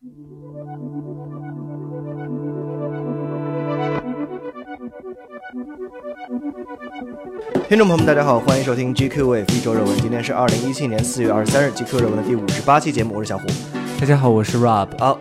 听众朋友们，大家好，欢迎收听 GQ Wave 一周热文。今天是二零一七年四月二十三日，GQ 热文的第五十八期节目，我是小虎。大家好，我是 Rob。好，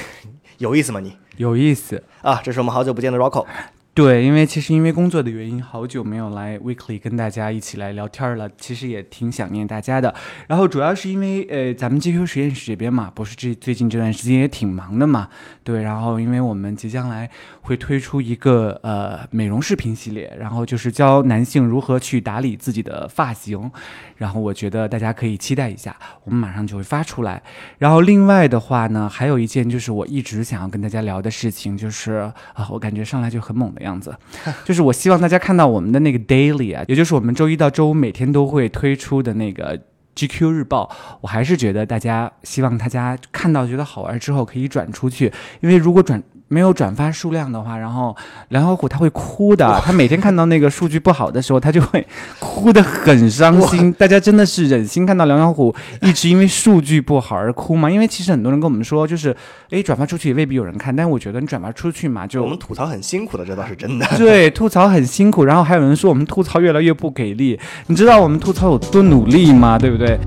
有意思吗你？有意思啊！这是我们好久不见的 Rocco。对，因为其实因为工作的原因，好久没有来 Weekly 跟大家一起来聊天了，其实也挺想念大家的。然后主要是因为呃，咱们 GQ 实验室这边嘛，不是这最近这段时间也挺忙的嘛。对，然后因为我们即将来会推出一个呃美容视频系列，然后就是教男性如何去打理自己的发型。然后我觉得大家可以期待一下，我们马上就会发出来。然后另外的话呢，还有一件就是我一直想要跟大家聊的事情，就是啊，我感觉上来就很猛的样子，就是我希望大家看到我们的那个 daily 啊，也就是我们周一到周五每天都会推出的那个 GQ 日报。我还是觉得大家希望大家看到觉得好玩之后可以转出去，因为如果转。没有转发数量的话，然后梁小虎他会哭的。他每天看到那个数据不好的时候，他就会哭得很伤心。大家真的是忍心看到梁小虎一直因为数据不好而哭吗？因为其实很多人跟我们说，就是哎，转发出去也未必有人看。但是我觉得你转发出去嘛，就我们吐槽很辛苦的，这倒是真的。对，吐槽很辛苦。然后还有人说我们吐槽越来越不给力。你知道我们吐槽有多努力吗？对不对？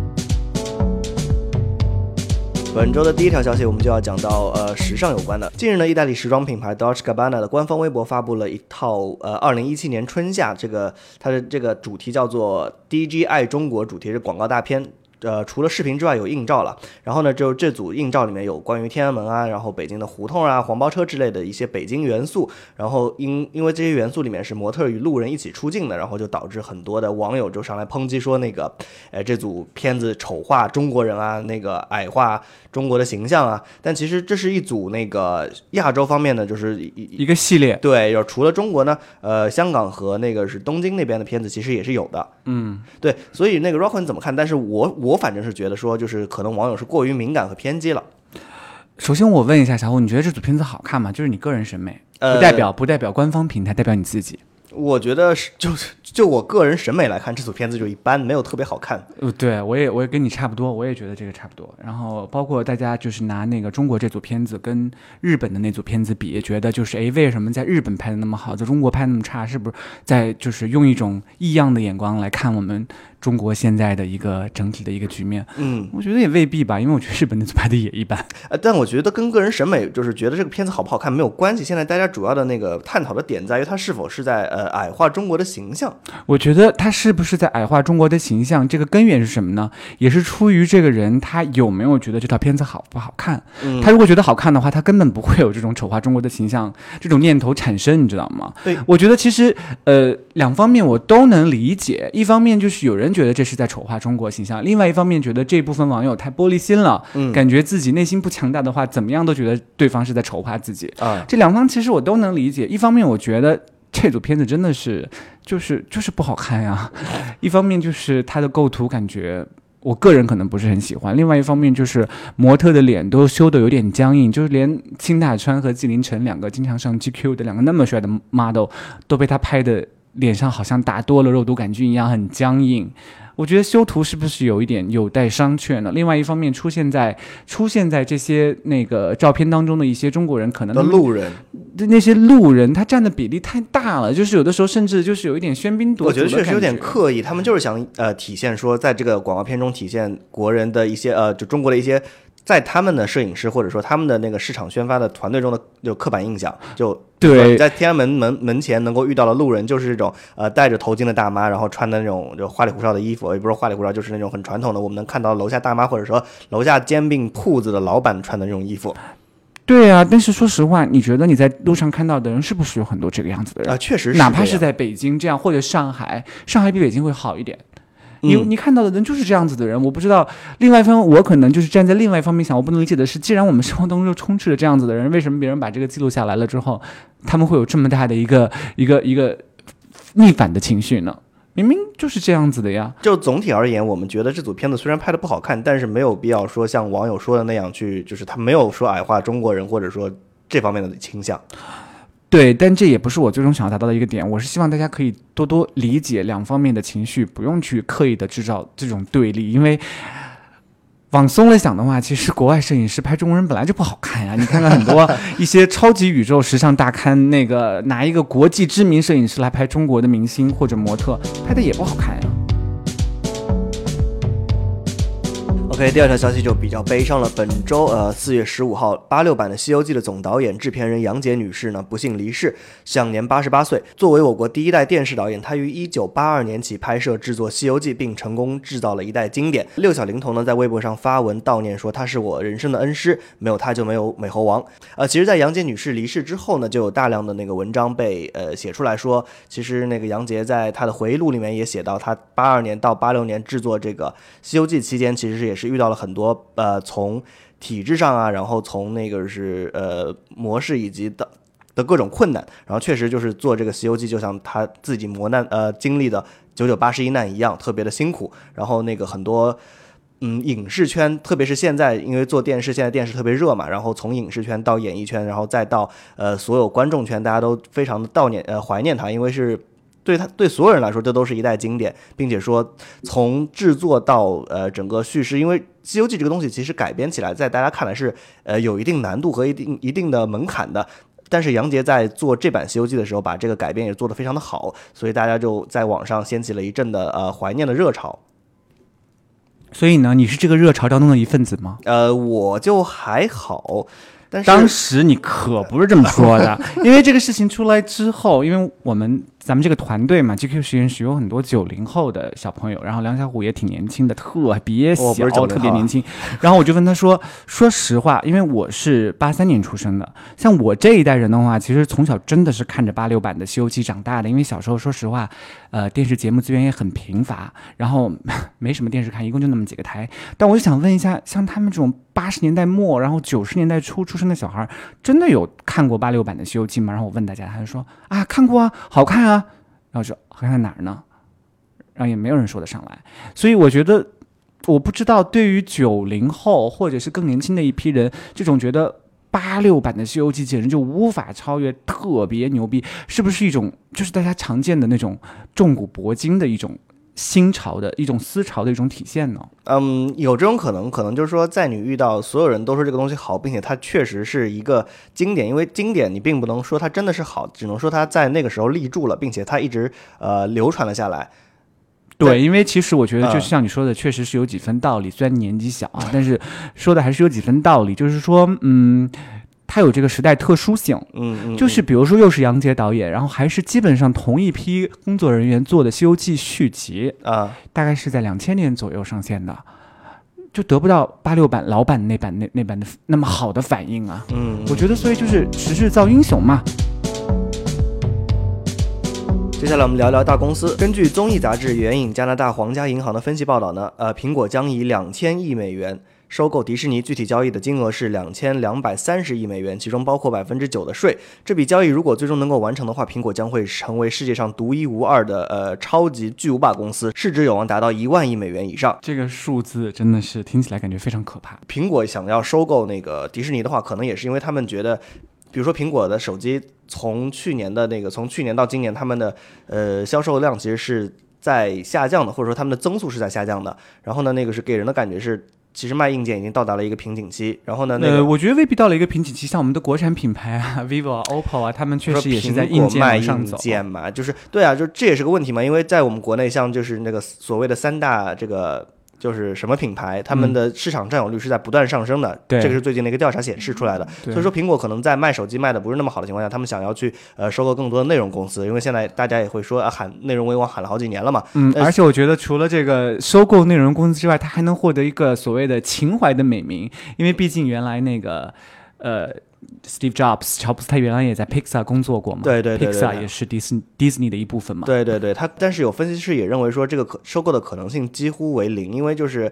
本周的第一条消息，我们就要讲到呃时尚有关的。近日呢，意大利时装品牌 Dolce Gabbana 的官方微博发布了一套呃二零一七年春夏这个它的这个主题叫做 DG 爱中国，主题是广告大片。呃，除了视频之外，有硬照了。然后呢，就这组硬照里面有关于天安门啊，然后北京的胡同啊、黄包车之类的一些北京元素。然后因因为这些元素里面是模特与路人一起出镜的，然后就导致很多的网友就上来抨击说那个，呃，这组片子丑化中国人啊，那个矮化中国的形象啊。但其实这是一组那个亚洲方面的，就是一一个系列。对，有除了中国呢，呃，香港和那个是东京那边的片子，其实也是有的。嗯，对。所以那个 Rock 你怎么看？但是我我。我反正是觉得说，就是可能网友是过于敏感和偏激了。首先，我问一下小虎，你觉得这组片子好看吗？就是你个人审美，不代表不代表官方平台，代表你自己。我觉得是，就是就我个人审美来看，这组片子就一般，没有特别好看。呃，对我也我也跟你差不多，我也觉得这个差不多。然后包括大家就是拿那个中国这组片子跟日本的那组片子比，觉得就是哎，为什么在日本拍的那么好，在中国拍那么差？是不是在就是用一种异样的眼光来看我们？中国现在的一个整体的一个局面，嗯，我觉得也未必吧，因为我觉得日本那组拍的也一般，呃，但我觉得跟个人审美就是觉得这个片子好不好看没有关系。现在大家主要的那个探讨的点在于它是否是在呃矮化中国的形象。我觉得他是不是在矮化中国的形象，这个根源是什么呢？也是出于这个人他有没有觉得这套片子好不好看。他如果觉得好看的话，他根本不会有这种丑化中国的形象这种念头产生，你知道吗？对，我觉得其实呃两方面我都能理解，一方面就是有人。觉得这是在丑化中国形象，另外一方面觉得这部分网友太玻璃心了，嗯，感觉自己内心不强大的话，怎么样都觉得对方是在丑化自己啊。这两方其实我都能理解，一方面我觉得这组片子真的是就是就是不好看呀，一方面就是它的构图感觉我个人可能不是很喜欢，另外一方面就是模特的脸都修的有点僵硬，就是连金大川和纪凌尘两个经常上 GQ 的两个那么帅的 model 都被他拍的。脸上好像打多了肉毒杆菌一样，很僵硬。我觉得修图是不是有一点有待商榷呢？另外一方面，出现在出现在这些那个照片当中的一些中国人，可能的路人，那些路人他占的比例太大了，就是有的时候甚至就是有一点喧宾夺主。我觉得确实有点刻刻意，他们就是想呃体现说，在这个广告片中体现国人的一些呃，就中国的一些。在他们的摄影师或者说他们的那个市场宣发的团队中的就刻板印象，就对，在天安门门门前能够遇到的路人就是这种呃戴着头巾的大妈，然后穿的那种就花里胡哨的衣服，也不是花里胡哨，就是那种很传统的，我们能看到楼下大妈或者说楼下煎饼铺子的老板穿的那种衣服。对啊，但是说实话，你觉得你在路上看到的人是不是有很多这个样子的人啊？确实是，哪怕是在北京这样或者上海，上海比北京会好一点。你你看到的人就是这样子的人，我不知道。另外一方，我可能就是站在另外一方面想，我不能理解的是，既然我们生活当中就充斥着这样子的人，为什么别人把这个记录下来了之后，他们会有这么大的一个一个 一个逆反的情绪呢？明明就是这样子的呀。就总体而言，我们觉得这组片子虽然拍的不好看，但是没有必要说像网友说的那样去，就是他没有说矮化中国人，或者说这方面的倾向。对，但这也不是我最终想要达到的一个点。我是希望大家可以多多理解两方面的情绪，不用去刻意的制造这种对立，因为往松了想的话，其实国外摄影师拍中国人本来就不好看呀。你看看很多 一些超级宇宙时尚大刊，那个拿一个国际知名摄影师来拍中国的明星或者模特，拍的也不好看呀。OK，第二条消息就比较悲伤了。本周，呃，四月十五号，八六版的《西游记》的总导演、制片人杨洁女士呢，不幸离世，享年八十八岁。作为我国第一代电视导演，她于一九八二年起拍摄制作《西游记》，并成功制造了一代经典。六小龄童呢，在微博上发文悼念说：“她是我人生的恩师，没有她就没有美猴王。”呃，其实，在杨洁女士离世之后呢，就有大量的那个文章被呃写出来说，其实那个杨洁在她的回忆录里面也写到，她八二年到八六年制作这个《西游记》期间，其实也是。遇到了很多呃，从体制上啊，然后从那个是呃模式以及的的各种困难，然后确实就是做这个《西游记》，就像他自己磨难呃经历的九九八十一难一样，特别的辛苦。然后那个很多嗯影视圈，特别是现在因为做电视，现在电视特别热嘛，然后从影视圈到演艺圈，然后再到呃所有观众圈，大家都非常的悼念呃怀念他，因为是。对他对所有人来说，这都是一代经典，并且说从制作到呃整个叙事，因为《西游记》这个东西其实改编起来，在大家看来是呃有一定难度和一定一定的门槛的。但是杨洁在做这版《西游记》的时候，把这个改编也做得非常的好，所以大家就在网上掀起了一阵的呃怀念的热潮。所以呢，你是这个热潮当中的一份子吗？呃，我就还好。但是当时你可不是这么说的，因为这个事情出来之后，因为我们。咱们这个团队嘛，GQ 实验室有很多九零后的小朋友，然后梁小虎也挺年轻的，特别小，特别年轻。然后我就问他说：“ 说实话，因为我是八三年出生的，像我这一代人的话，其实从小真的是看着八六版的《西游记》长大的。因为小时候说实话，呃，电视节目资源也很贫乏，然后 没什么电视看，一共就那么几个台。但我就想问一下，像他们这种八十年代末，然后九十年代初出生的小孩，真的有看过八六版的《西游记》吗？然后我问大家，他就说：啊，看过啊，好看啊。”然后说看在哪儿呢？然后也没有人说得上来，所以我觉得，我不知道对于九零后或者是更年轻的一批人，这种觉得八六版的《西游记》简直就无法超越，特别牛逼，是不是一种就是大家常见的那种重古铂金的一种？新潮的一种思潮的一种体现呢？嗯，有这种可能，可能就是说，在你遇到所有人都说这个东西好，并且它确实是一个经典，因为经典你并不能说它真的是好，只能说它在那个时候立住了，并且它一直呃流传了下来。对，因为其实我觉得，就像你说的，确实是有几分道理。虽然年纪小啊，但是说的还是有几分道理。就是说，嗯。它有这个时代特殊性，嗯嗯，就是比如说又是杨洁导演，然后还是基本上同一批工作人员做的《西游记》续集啊，大概是在两千年左右上线的，就得不到八六版老版那版那那版的那么好的反应啊，嗯，我觉得所以就是时势造英雄嘛。接下来我们聊聊大公司。根据综艺杂志《援引加拿大皇家银行的分析报道呢，呃，苹果将以两千亿美元。收购迪士尼具体交易的金额是两千两百三十亿美元，其中包括百分之九的税。这笔交易如果最终能够完成的话，苹果将会成为世界上独一无二的呃超级巨无霸公司，市值有望达到一万亿美元以上。这个数字真的是听起来感觉非常可怕。苹果想要收购那个迪士尼的话，可能也是因为他们觉得，比如说苹果的手机从去年的那个从去年到今年，他们的呃销售量其实是在下降的，或者说他们的增速是在下降的。然后呢，那个是给人的感觉是。其实卖硬件已经到达了一个瓶颈期，然后呢，那个我觉得未必到了一个瓶颈期。像我们的国产品牌啊，vivo 啊，oppo 啊，他们确实也是在硬件卖上走。硬件嘛，就是对啊，就这也是个问题嘛，因为在我们国内，像就是那个所谓的三大这个。就是什么品牌，他们的市场占有率是在不断上升的，这个是最近的一个调查显示出来的。所以说，苹果可能在卖手机卖的不是那么好的情况下，他们想要去呃收购更多的内容公司，因为现在大家也会说啊喊内容为王喊了好几年了嘛。嗯，而且我觉得除了这个收购内容公司之外，它还能获得一个所谓的情怀的美名，因为毕竟原来那个呃。Steve Jobs，乔布斯他原来也在 Pixar 工作过嘛？对对对，Pixar 也是迪士迪士尼的一部分嘛？对对对，他但是有分析师也认为说这个可收购的可能性几乎为零，因为就是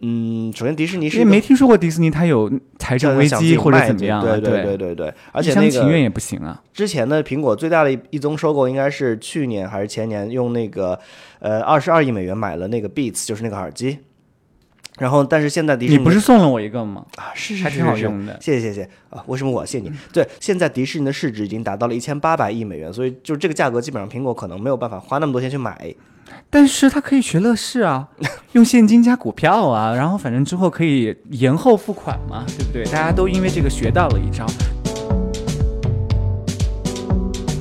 嗯，首先迪士尼是因为没听说过迪士尼它有财政危机或者怎么样，对对对对对，而且那个情愿也不行啊。之前的苹果最大的一一宗收购应该是去年还是前年，用那个呃二十二亿美元买了那个 Beats，就是那个耳机。然后，但是现在迪士尼，你不是送了我一个吗？啊，是是还挺好用的，谢谢谢谢啊！为什么我谢你？对，现在迪士尼的市值已经达到了一千八百亿美元，所以就这个价格，基本上苹果可能没有办法花那么多钱去买。但是他可以学乐视啊，用现金加股票啊，然后反正之后可以延后付款嘛，对不对？大家都因为这个学到了一招。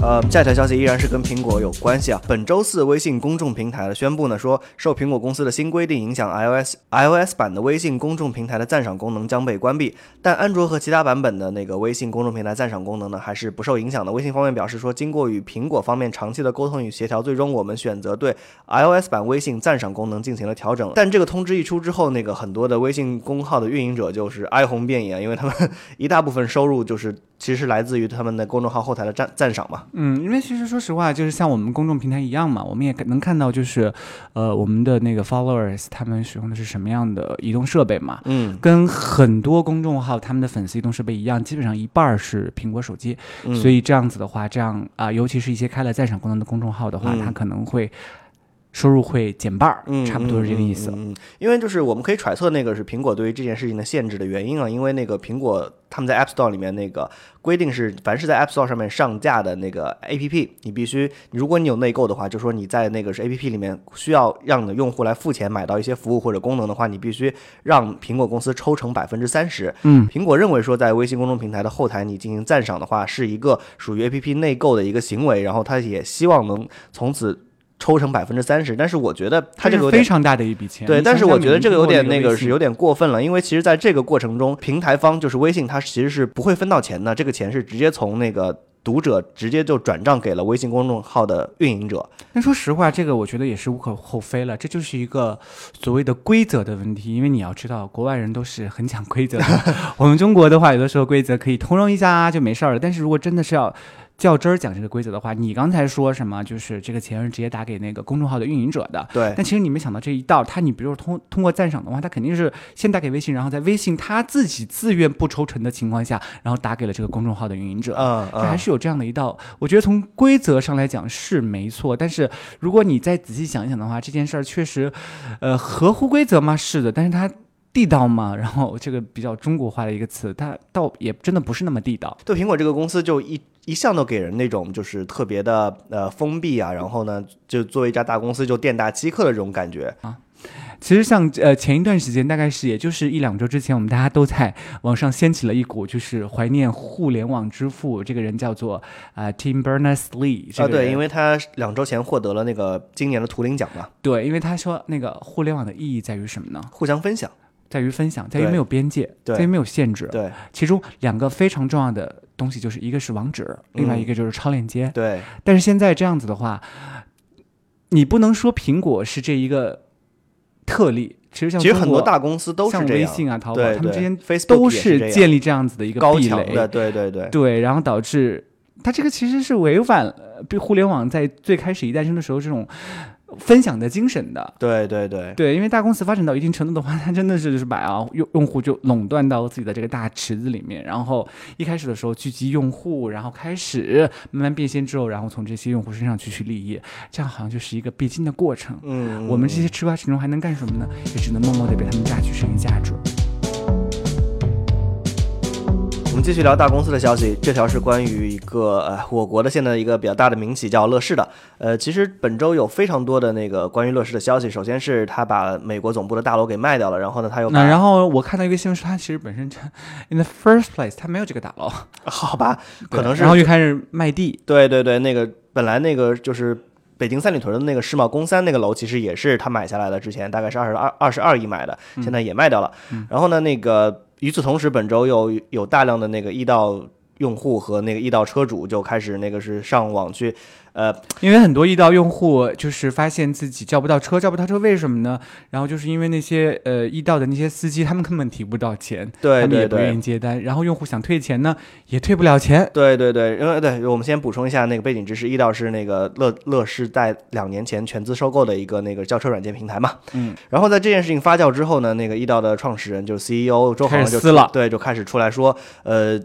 呃，下一条消息依然是跟苹果有关系啊。本周四，微信公众平台的宣布呢，说受苹果公司的新规定影响，iOS iOS 版的微信公众平台的赞赏功能将被关闭，但安卓和其他版本的那个微信公众平台赞赏功能呢，还是不受影响的。微信方面表示说，经过与苹果方面长期的沟通与协调，最终我们选择对 iOS 版微信赞赏功能进行了调整。但这个通知一出之后，那个很多的微信公号的运营者就是哀鸿遍野，因为他们 一大部分收入就是其实是来自于他们的公众号后台的赞赞赏嘛。嗯，因为其实说实话，就是像我们公众平台一样嘛，我们也能看到，就是，呃，我们的那个 followers 他们使用的是什么样的移动设备嘛，嗯。跟很多公众号他们的粉丝移动设备一样，基本上一半儿是苹果手机，嗯，所以这样子的话，这样啊、尤其是一些开了赞赏功能的公众号的话，嗯。它可能会收入会减半儿，嗯，差不多是这个意思。嗯因为就是我们可以揣测那个是苹果对于这件事情的限制的原因啊，因为那个苹果他们在 App Store 里面那个规定是，凡是在 App Store 上面上架的那个 APP，你必须，如果你有内购的话，就说你在那个是 APP 里面需要让你的用户来付钱买到一些服务或者功能的话，你必须让苹果公司抽成百分之三十。嗯，苹果认为说，在微信公众平台的后台你进行赞赏的话，是一个属于 APP 内购的一个行为，然后他也希望能从此抽成百分之三十。但是我觉得他这个有点非常大的一笔钱。对，但是我觉得这个有点那个是有点过分了，因为其实在这个过程中，平台方就是微信，它其实是不会分到钱的，这个钱是直接从那个读者直接就转账给了微信公众号的运营者。那说实话，这个我觉得也是无可厚非了，这就是一个所谓的规则的问题。因为你要知道，国外人都是很讲规则的，我们中国的话，有的时候规则可以通融一下就没事儿了。但是如果真的是要较真儿讲这个规则的话，你刚才说什么，就是这个钱是直接打给那个公众号的运营者的。对，但其实你没想到这一道，他你比如说通通过赞赏的话，他肯定是先打给微信，然后在微信他自己自愿不抽成的情况下，然后打给了这个公众号的运营者。嗯还是有这样的一道，我觉得从规则上来讲是没错，但是如果你再仔细想一想的话，这件事儿确实，呃，合乎规则吗？是的，但是它地道吗？然后这个比较中国化的一个词，它倒也真的不是那么地道。对苹果这个公司就一。一向都给人那种就是特别的呃封闭啊，然后呢，就作为一家大公司就店大欺客的这种感觉啊。其实像呃前一段时间，大概是也就是一两周之前，我们大家都在网上掀起了一股就是怀念互联网之父，这个人叫做啊、呃 Tim Berners-Lee 这啊。对，因为他两周前获得了那个今年的图灵奖嘛，对，因为他说那个互联网的意义在于什么呢？互相分享。在于分享，在于没有边界，在于没有限制。对其中两个非常重要的东西，就是一个是网址，另外一个就是超链接。对，但是现在这样子的话，你不能说苹果是这一个特例，其实像其实很多大公司都是这样。微信啊、淘宝，他们之间，Facebook 都是建立这样子的一个壁垒，对对对。对，然后导致它这个其实是违反了呃互联网在最开始一诞生的时候这种分享的精神的。对对对，对，因为大公司发展到一定程度的话，它真的是就是把啊 用用户就垄断到自己的这个大池子里面，然后一开始的时候聚集用户，然后开始慢慢变现之后，然后从这些用户身上去取利益，这样好像就是一个必经的过程。嗯，我们这些吃瓜群众还能干什么呢？也只能默默的被他们榨取剩余价值。我们继续聊大公司的消息，这条是关于一个呃我国的现在一个比较大的民企叫乐视的。呃，其实本周有非常多的那个关于乐视的消息。首先是他把美国总部的大楼给卖掉了，然后呢他又那然后我看到一个新闻说，他其实本身就，in the first place，他没有这个大楼，好吧，可能是然后又开始卖地，对对对，那个本来那个就是北京三里屯的那个世贸公三那个楼，其实也是他买下来的，之前大概是二十二二十二亿买的，现在也卖掉了。然后呢，那个与此同时，本周又有大量的那个一到用户和那个易到车主就开始那个是上网去，呃，因为很多易到用户就是发现自己叫不到车，叫不到车为什么呢？然后就是因为那些呃易到的那些司机，他们根本提不到钱，对他们也对对不愿意接单，然后用户想退钱呢，也退不了钱。对对对，因为对，我们先补充一下那个背景知识，易到是那个乐乐视在两年前全资收购的一个那个轿车软件平台嘛。嗯。然后在这件事情发酵之后呢，那个易到的创始人就是 CEO 周开航就始撕了对，就开始出来说，呃，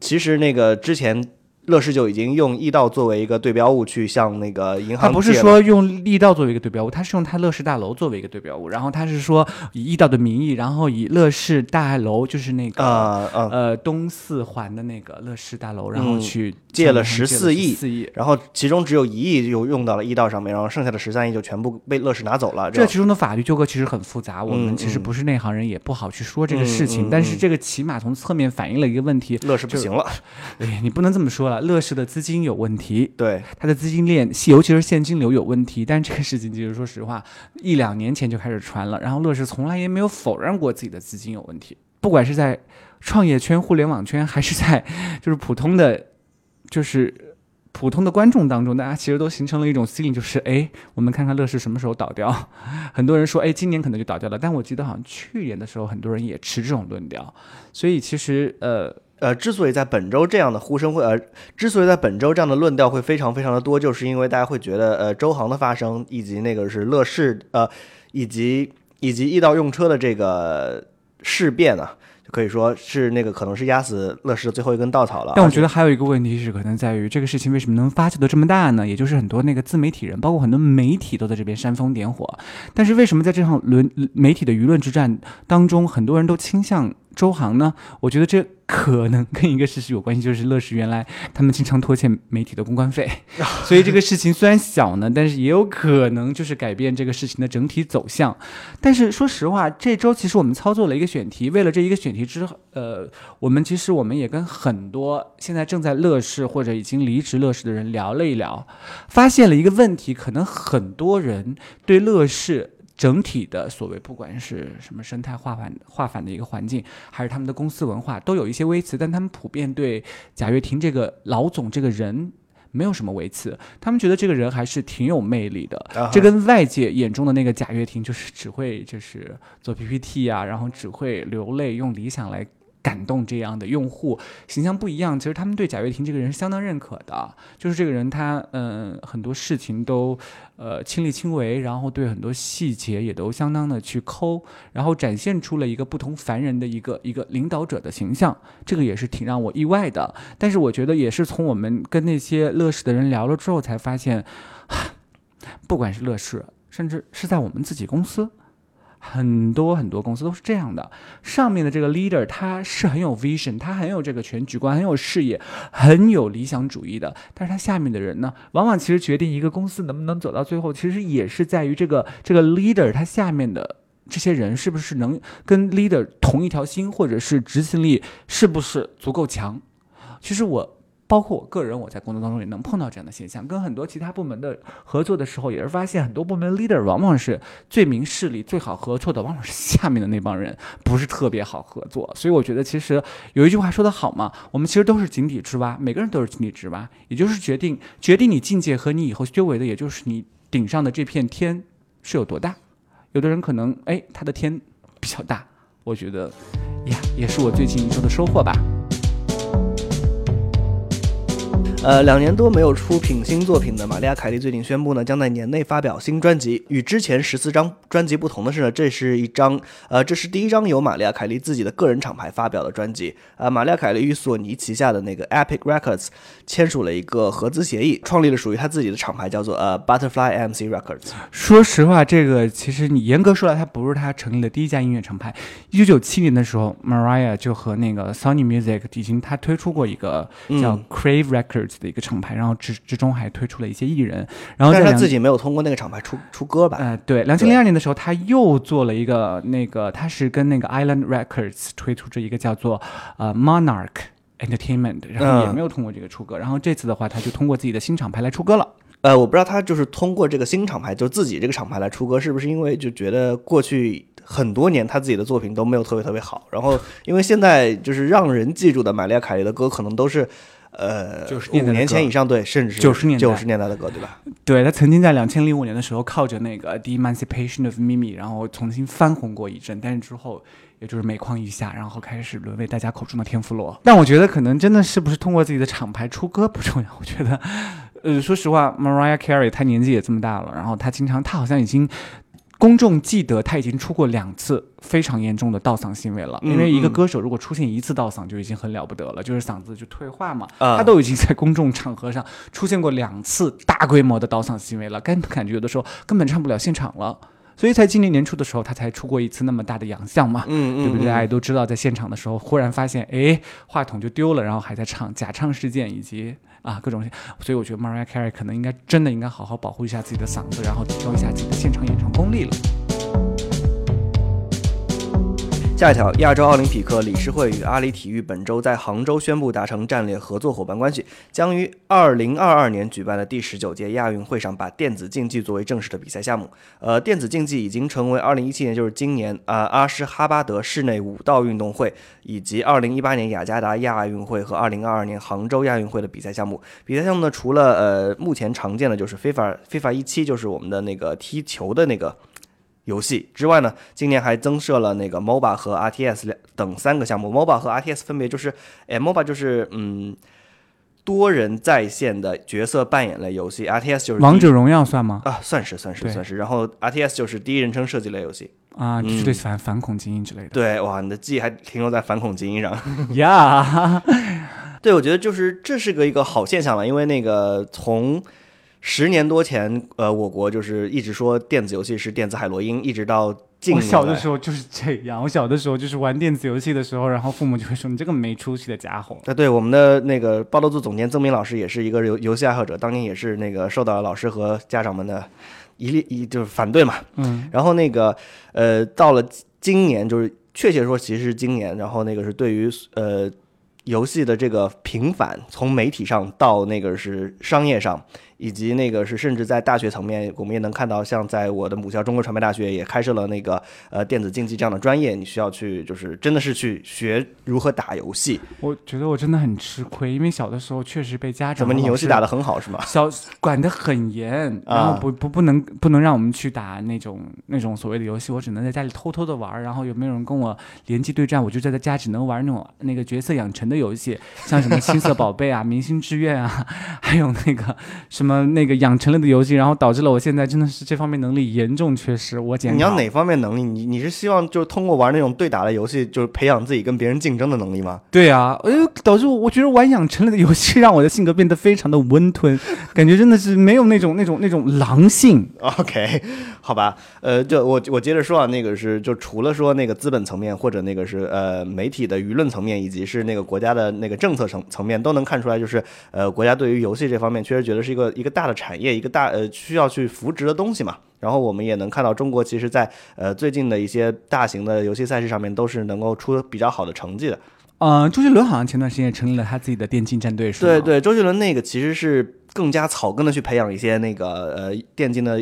其实那个之前。乐视就已经用易到作为一个对标物去向那个银行他不是说用易到作为一个对标物，他是用他乐视大楼作为一个对标物，然后他是说以易到的名义，然后以乐视大楼就是那个、呃、呃，呃东四环的那个乐视大楼，然后嗯去借了向银行14亿四亿。然后其中只有一亿就用到了易到上面，然后剩下的十三亿就全部被乐视拿走了。这其中的法律纠葛其实很复杂，我嗯们其实嗯不是内行人，也不好去说这个事情。嗯嗯但是嗯这个起码从侧面反映了一个问题，乐视不行了，哎，你不能这么说了，乐视的资金有问题，对，它的资金链，尤其是现金流有问题。但这个事情，其实说实话，一两年前就开始传了，然后乐视从来也没有否认过自己的资金有问题，不管是在创业圈、互联网圈，还是在就是普通的，就是。普通的观众当中，大家其实都形成了一种 feeling，就是哎，我们看看乐视什么时候倒掉。很多人说，哎，今年可能就倒掉了，但我记得好像去年的时候，很多人也持这种论调。所以其实，呃，呃，之所以在本周这样的呼声会，呃，之所以在本周这样的论调会非常非常的多，就是因为大家会觉得，呃，周航的发生，以及那个是乐视，呃，以及以及易到用车的这个事变啊，就可以说是那个可能是压死乐视的最后一根稻草了。但我觉得还有一个问题是，可能在于这个事情为什么能发酵的这么大呢？也就是很多那个自媒体人，包括很多媒体都在这边煽风点火。但是为什么在这场论媒体的舆论之战当中，很多人都倾向周航呢？我觉得这可能跟一个事实有关系，就是乐视原来他们经常拖欠媒体的公关费，所以这个事情虽然小呢，但是也有可能就是改变这个事情的整体走向。但是说实话，这周其实我们操作了一个选题，为了这一个选题之后，呃，我们其实我们也跟很多现在正在乐视或者已经离职乐视的人聊了一聊，发现了一个问题，可能很多人对乐视。整体的所谓不管是什么生态化反化反的一个环境，还是他们的公司文化，都有一些微词，但他们普遍对贾跃亭这个老总这个人没有什么微词，他们觉得这个人还是挺有魅力的。啊这跟外界眼中的那个贾跃亭，就是只会就是做 PPT 啊，然后只会流泪，用理想来感动这样的用户形象不一样。其实他们对贾跃亭这个人是相当认可的，就是这个人他嗯很多事情都呃亲力亲为，然后对很多细节也都相当的去抠，然后展现出了一个不同凡人的一个一个领导者的形象，这个也是挺让我意外的。但是我觉得也是从我们跟那些乐视的人聊了之后，才发现，不管是乐视，甚至是在我们自己公司。很多很多公司都是这样的，上面的这个 leader 他是很有 vision，他很有这个全局观，很有视野，很有理想主义的。但是他下面的人呢，往往其实决定一个公司能不能走到最后，其实也是在于这个这个 leader 他下面的这些人是不是能跟 leader 同一条心，或者是执行力是不是足够强。其实我。包括我个人，我在工作当中也能碰到这样的现象。跟很多其他部门的合作的时候，也是发现很多部门 leader 往往是最明事理、最好合作的，往往是下面的那帮人，不是特别好合作。所以我觉得，其实有一句话说得好嘛，我们其实都是井底之蛙，每个人都是井底之蛙，也就是决定决定你境界和你以后修为的，也就是你顶上的这片天是有多大。有的人可能哎，他的天比较大，我觉得呀，也是我最近一周的收获吧。呃，两年多没有出品新作品的玛利亚·凯莉最近宣布呢，将在年内发表新专辑。与之前十四张专辑不同的是呢，这是一张呃，这是第一张由玛利亚·凯莉自己的个人厂牌发表的专辑。呃，玛利亚·凯莉与索尼旗下的那个 Epic Records 签署了一个合资协议，创立了属于她自己的厂牌，叫做呃 Butterfly MC Records。说实话，这个其实你严格说来，它不是他成立的第一家音乐厂牌。一九九七年的时候，Mariah 就和那个 Sony Music 已经他推出过一个叫嗯 Crave Records 的一个厂牌，然后之之中还推出了一些艺人。然后但是他自己没有通过那个厂牌出出歌吧？呃，对，两千零二年的时候，他又做了一个那个，他是跟那个 Island Records 推出这一个叫做呃 Monarch Entertainment，然后也嗯没有通过这个出歌。然后这次的话，他就通过自己的新厂牌来出歌了。呃，我不知道他就是通过这个新厂牌，就自己这个厂牌来出歌，是不是因为就觉得过去很多年他自己的作品都没有特别特别好，然后因为现在就是让人记住的玛丽亚·凯莉的歌，可能都是呃90五年前以上，对，甚至是90年代九十年代的歌，对吧？对他曾经在两千零五年的时候，靠着那个《The Emancipation of Mimi》，然后重新翻红过一阵，但是之后也就是每况愈下，然后开始沦为大家口中的天妇罗。但我觉得可能真的是不是通过自己的厂牌出歌不重要，我觉得，呃，说实话，Mariah Carey 她年纪也这么大了，然后她经常，她好像已经。公众记得他已经出过两次非常严重的倒嗓行为了。因为一个歌手如果出现一次倒嗓就已经很了不得了，就是嗓子就退化嘛。他都已经在公众场合上出现过两次大规模的倒嗓行为了，根感觉有的时候根本唱不了现场了。所以在今年年初的时候，他才出过一次那么大的洋相嘛，嗯对不对？大家都知道，在现场的时候，忽然发现，哎，话筒就丢了，然后还在唱假唱事件以及啊各种，所以我觉得 Mariah Carey 可能应该真的应该好好保护一下自己的嗓子，然后提高一下自己的现场演唱功力了。下一条，亚洲奥林匹克理事会与阿里体育本周在杭州宣布达成战略合作伙伴关系，将于二零二二年举办的第十九届亚运会上把电子竞技作为正式的比赛项目。呃，电子竞技已经成为二零一七年，就是今年啊阿什哈巴德室内武道运动会以及二零一八年雅加达亚运会和二零二二年杭州亚运会的比赛项目。比赛项目呢，除了呃目前常见的就是 FIFA FIFA 一七，就是我们的那个踢球的那个。游戏之外呢，今年还增设了那个 MOBA 和 RTS 两等三个项目。MOBA 和 RTS 分别就是，哎，MOBA 就是嗯多人在线的角色扮演类游戏，RTS 就是王者荣耀算吗？啊，算是算是算是。然后 RTS 就是第一人称射击类游戏啊，就是对反反恐精英之类的。对，哇，你的记忆还停留在反恐精英上 呀？对，我觉得就是这是个一个好现象了，因为那个从。十年多前，呃，我国就是一直说电子游戏是电子海洛因，一直到近我小的时候就是这样。我小的时候就是玩电子游戏的时候，然后父母就会说：“你这个没出息的家伙。”啊，对，我们的那个报道组总监曾明老师也是一个游游戏爱好者，当年也是那个受到了老师和家长们的一力一就是反对嘛。嗯。然后那个呃，到了今年，就是确切说，其实是今年，然后那个是对于呃游戏的这个平反，从媒体上到那个是商业上。以及那个是，甚至在大学层面，我们也能看到，像在我的母校中国传媒大学也开设了那个呃电子竞技这样的专业，你需要去就是真的是去学如何打游戏。我觉得我真的很吃亏，因为小的时候确实被家长怎么你游戏打得很好是吗？小管得很严，然后不不不能不能让我们去打那种那种所谓的游戏，我只能在家里偷偷的玩，然后有没有人跟我联机对战，我就在在家只能玩那种那个角色养成的游戏，像什么青色宝贝啊、明星志愿啊，还有那个什么。么那个养成了的游戏，然后导致了我现在真的是这方面能力严重缺失。我简你要哪方面能力？你你是希望就是通过玩那种对打的游戏，就是培养自己跟别人竞争的能力吗？对啊，哎，导致我我觉得玩养成了的游戏让我的性格变得非常的温吞，感觉真的是没有那种那种那种狼性。OK，好吧，呃，就我我接着说啊，那个是就除了说那个资本层面，或者那个是呃媒体的舆论层面，以及是那个国家的那个政策层层面，都能看出来，就是呃国家对于游戏这方面确实觉得是一个。一个大的产业，一个大呃需要去扶植的东西嘛。然后我们也能看到，中国其实，在呃最近的一些大型的游戏赛事上面，都是能够出比较好的成绩的。嗯，周杰伦好像前段时间也成立了他自己的电竞战队，是吗？对对，周杰伦那个其实是更加草根的去培养一些那个呃电竞的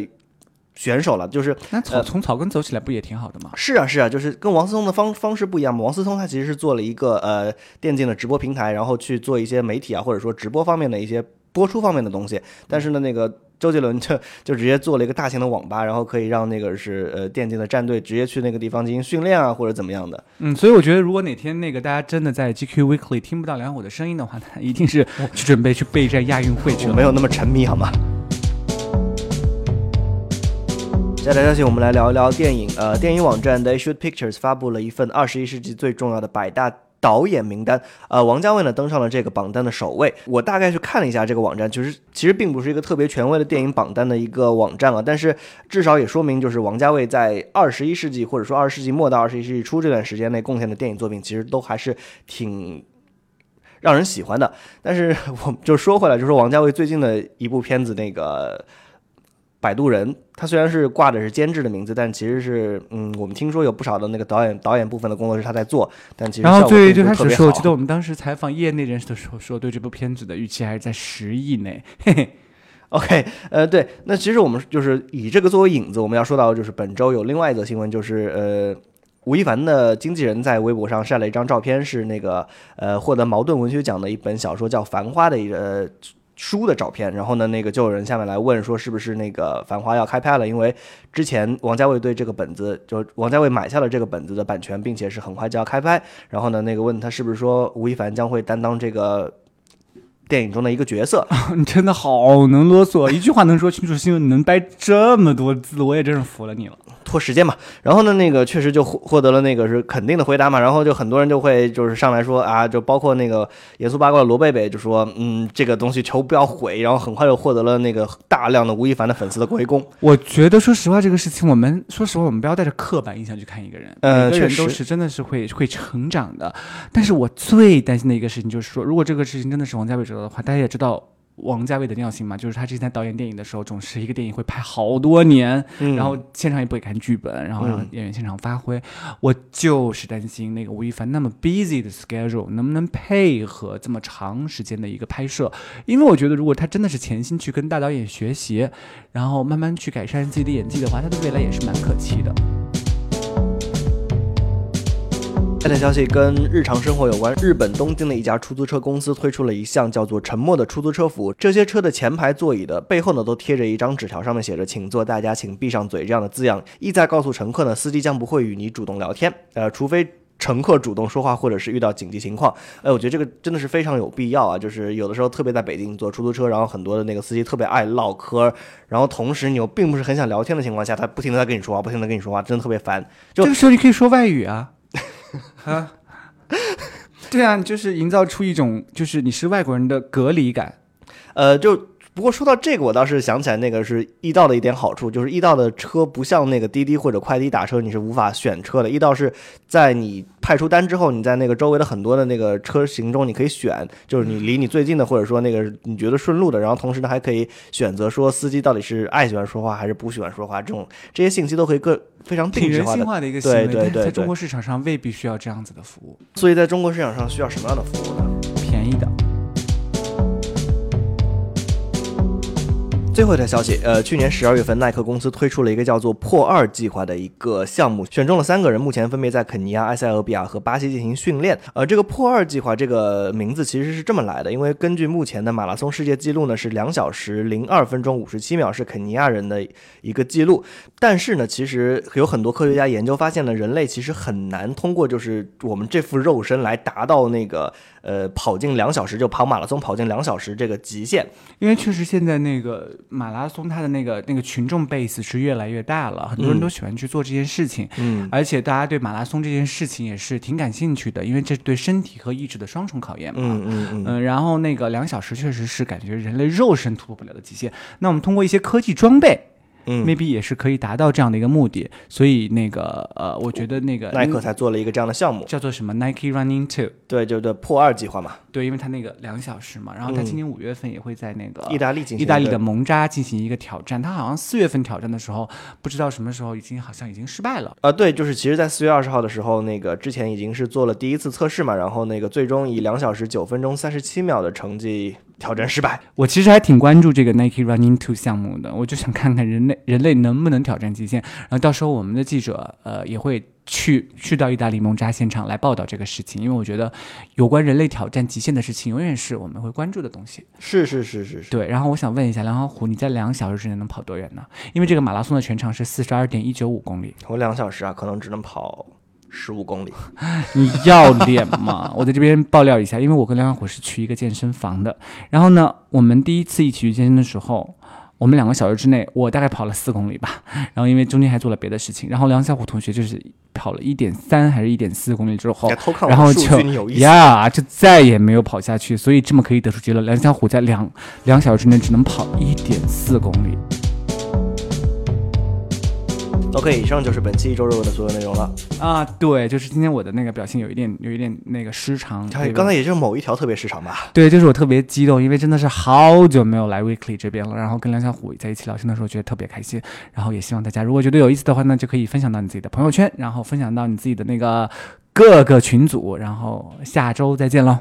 选手了。就是那草从草根走起来不也挺好的吗？是啊是啊，就是跟王思聪的方方式不一样嘛。王思聪他其实是做了一个呃电竞的直播平台，然后去做一些媒体啊，或者说直播方面的一些。播出方面的东西，但是呢，那个周杰伦就就直接做了一个大型的网吧，然后可以让那个是呃电竞的战队直接去那个地方进行训练啊，或者怎么样的。嗯，所以我觉得如果哪天那个大家真的在 GQ Weekly 听不到梁虎的声音的话，那一定是去准备去备战亚运会去了。没有那么沉迷好吗？下条消息，我们来聊一聊电影。呃，电影网站 They Shoot Pictures 发布了一份二十一世纪最重要的百大。导演名单，呃，王家卫呢登上了这个榜单的首位。我大概去看了一下这个网站，其实其实并不是一个特别权威的电影榜单的一个网站啊，但是至少也说明，就是王家卫在二十一世纪或者说二十世纪末到二十一世纪初这段时间内贡献的电影作品，其实都还是挺让人喜欢的。但是我就说回来，就是王家卫最近的一部片子，那个。摆渡人，他虽然是挂的是监制的名字，但其实是，嗯，我们听说有不少的那个导演导演部分的工作是他在做，但其实然后最最开始说，我记得我们当时采访业内人士的时候，说对这部片子的预期还是在十亿内。嘿 嘿 OK，呃，对，那其实我们就是以这个作为引子，我们要说到就是本周有另外一则新闻，就是呃，吴亦凡的经纪人在微博上晒了一张照片，是那个呃获得茅盾文学奖的一本小说叫《繁花》的一个。书的照片，然后呢，那个就有人下面来问说，是不是那个《繁花》要开拍了？因为之前王家卫对这个本子，就王家卫买下了这个本子的版权，并且是很快就要开拍。然后呢，那个问他是不是说吴亦凡将会担当这个电影中的一个角色？你真的好能啰嗦，一句话能说清楚新闻，能掰这么多字，我也真是服了你了。拖时间嘛。然后呢，那个确实就获获得了那个是肯定的回答嘛。然后就很多人就会就是上来说啊，就包括那个严肃八卦的罗贝贝就说，嗯，这个东西求不要毁。然后很快就获得了那个大量的吴亦凡的粉丝的围攻。我觉得说实话，这个事情我们说实话，我们不要带着刻板印象去看一个人，呃，每个人确实都是真的是会会成长的。但是我最担心的一个事情就是说，如果这个事情真的是王家卫知道的话，大家也知道。王家卫的尿性嘛，就是他之前在导演电影的时候，总是一个电影会拍好多年，嗯然后现场也不会看剧本，然后让嗯演员现场发挥。我就是担心那个吴亦凡那么 busy 的 schedule 能不能配合这么长时间的一个拍摄，因为我觉得如果他真的是潜心去跟大导演学习，然后慢慢去改善自己的演技的话，他的未来也是蛮可期的。下条消息跟日常生活有关，日本东京的一家出租车公司推出了一项叫做“沉默”的出租车服务。这些车的前排座椅的背后呢，都贴着一张纸条，上面写着“请坐，大家请闭上嘴”这样的字样，意在告诉乘客呢，司机将不会与你主动聊天，呃，除非。乘客主动说话，或者是遇到紧急情况，哎，我觉得这个真的是非常有必要啊！就是有的时候，特别在北京坐出租车，然后很多的那个司机特别爱唠嗑，然后同时你又并不是很想聊天的情况下，他不停的在跟你说话，不停的跟你说话，真的特别烦。就这个时候你可以说外语啊，啊，对啊，就是营造出一种就是你是外国人的隔离感。呃，就不过说到这个，我倒是想起来那个是易到的一点好处，就是易到的车不像那个滴滴或者快滴打车，你是无法选车的。易到是在你派出单之后，你在那个周围的很多的那个车型中，你可以选，就是你离你最近的，或者说那个你觉得顺路的，然后同时呢还可以选择说司机到底是爱喜欢说话还是不喜欢说话，这种这些信息都可以各非常定制化的。人性化的一个行为，对对对在中国市场上未必需要这样子的服务，所以在中国市场上需要什么样的服务呢？便宜的。最后一条消息，呃，去年十二月份，耐克公司推出了一个叫做“破二计划”的一个项目，选中了三个人，目前分别在肯尼亚、埃塞俄比亚和巴西进行训练。呃，这个“破二计划”这个名字其实是这么来的，因为根据目前的马拉松世界纪录呢，是两小时零二分钟五十七秒，是肯尼亚人的一个记录。但是呢，其实有很多科学家研究发现呢，人类其实很难通过就是我们这副肉身来达到那个呃跑进两小时就跑马拉松跑进两小时这个极限。因为确实现在那个马拉松，它的那个那个群众 base 是越来越大了，很多人都喜欢去做这件事情，嗯而且大家对马拉松这件事情也是挺感兴趣的，因为这对身体和意志的双重考验嘛。嗯嗯嗯。嗯，然后那个两小时确实是感觉人类肉身突破不了的极限。那我们通过一些科技装备，嗯 maybe 也是可以达到这样的一个目的。所以那个呃，我觉得那个耐克才做了一个这样的项目，叫做什么 Nike Running Two，对，就对破二计划嘛，对，因为它那个两小时嘛，然后它今年五月份也会在那个意大利进行意大利的一个蒙扎进行一个挑战。他好像四月份挑战的时候，不知道什么时候已经好像已经失败了。啊，对，就是其实，在四月二十号的时候，那个之前已经是做了第一次测试嘛，然后那个最终以两小时九分钟三十七秒的成绩挑战失败。我其实还挺关注这个 Nike Running Two 项目的，我就想看看人类人类能不能挑战极限。然后到时候我们的记者呃也会去去到意大利蒙扎现场来报道这个事情，因为我觉得有关人类挑战极限的事情，永远是我们会关注的东西。是是是是是，对，然后我想问一下梁小虎，你在两小时之内能跑多远呢？因为这个马拉松的全长是四十二点一九五公里，我两小时啊，可能只能跑十五公里。你要脸吗？我在这边爆料一下，因为我跟梁小虎是去一个健身房的，然后呢，我们第一次一起去健身的时候。我们两个小时之内，我大概跑了四公里吧，然后因为中间还做了别的事情，然后梁小虎同学就是跑了一点三还是一点四公里之后然后就。呀，就再也没有跑下去，所以这么可以得出结论，梁小虎在两两小时之内只能跑一点四公里。OK，以上就是本期一周热文的所有内容了。啊，对，就是今天我的那个表现有一点有一点那个失常，对刚才也就是某一条特别失常吧。对，就是我特别激动，因为真的是好久没有来 Weekly 这边了，然后跟梁小虎在一起聊天的时候觉得特别开心，然后也希望大家如果觉得有意思的话呢，就可以分享到你自己的朋友圈，然后分享到你自己的那个各个群组，然后下周再见喽。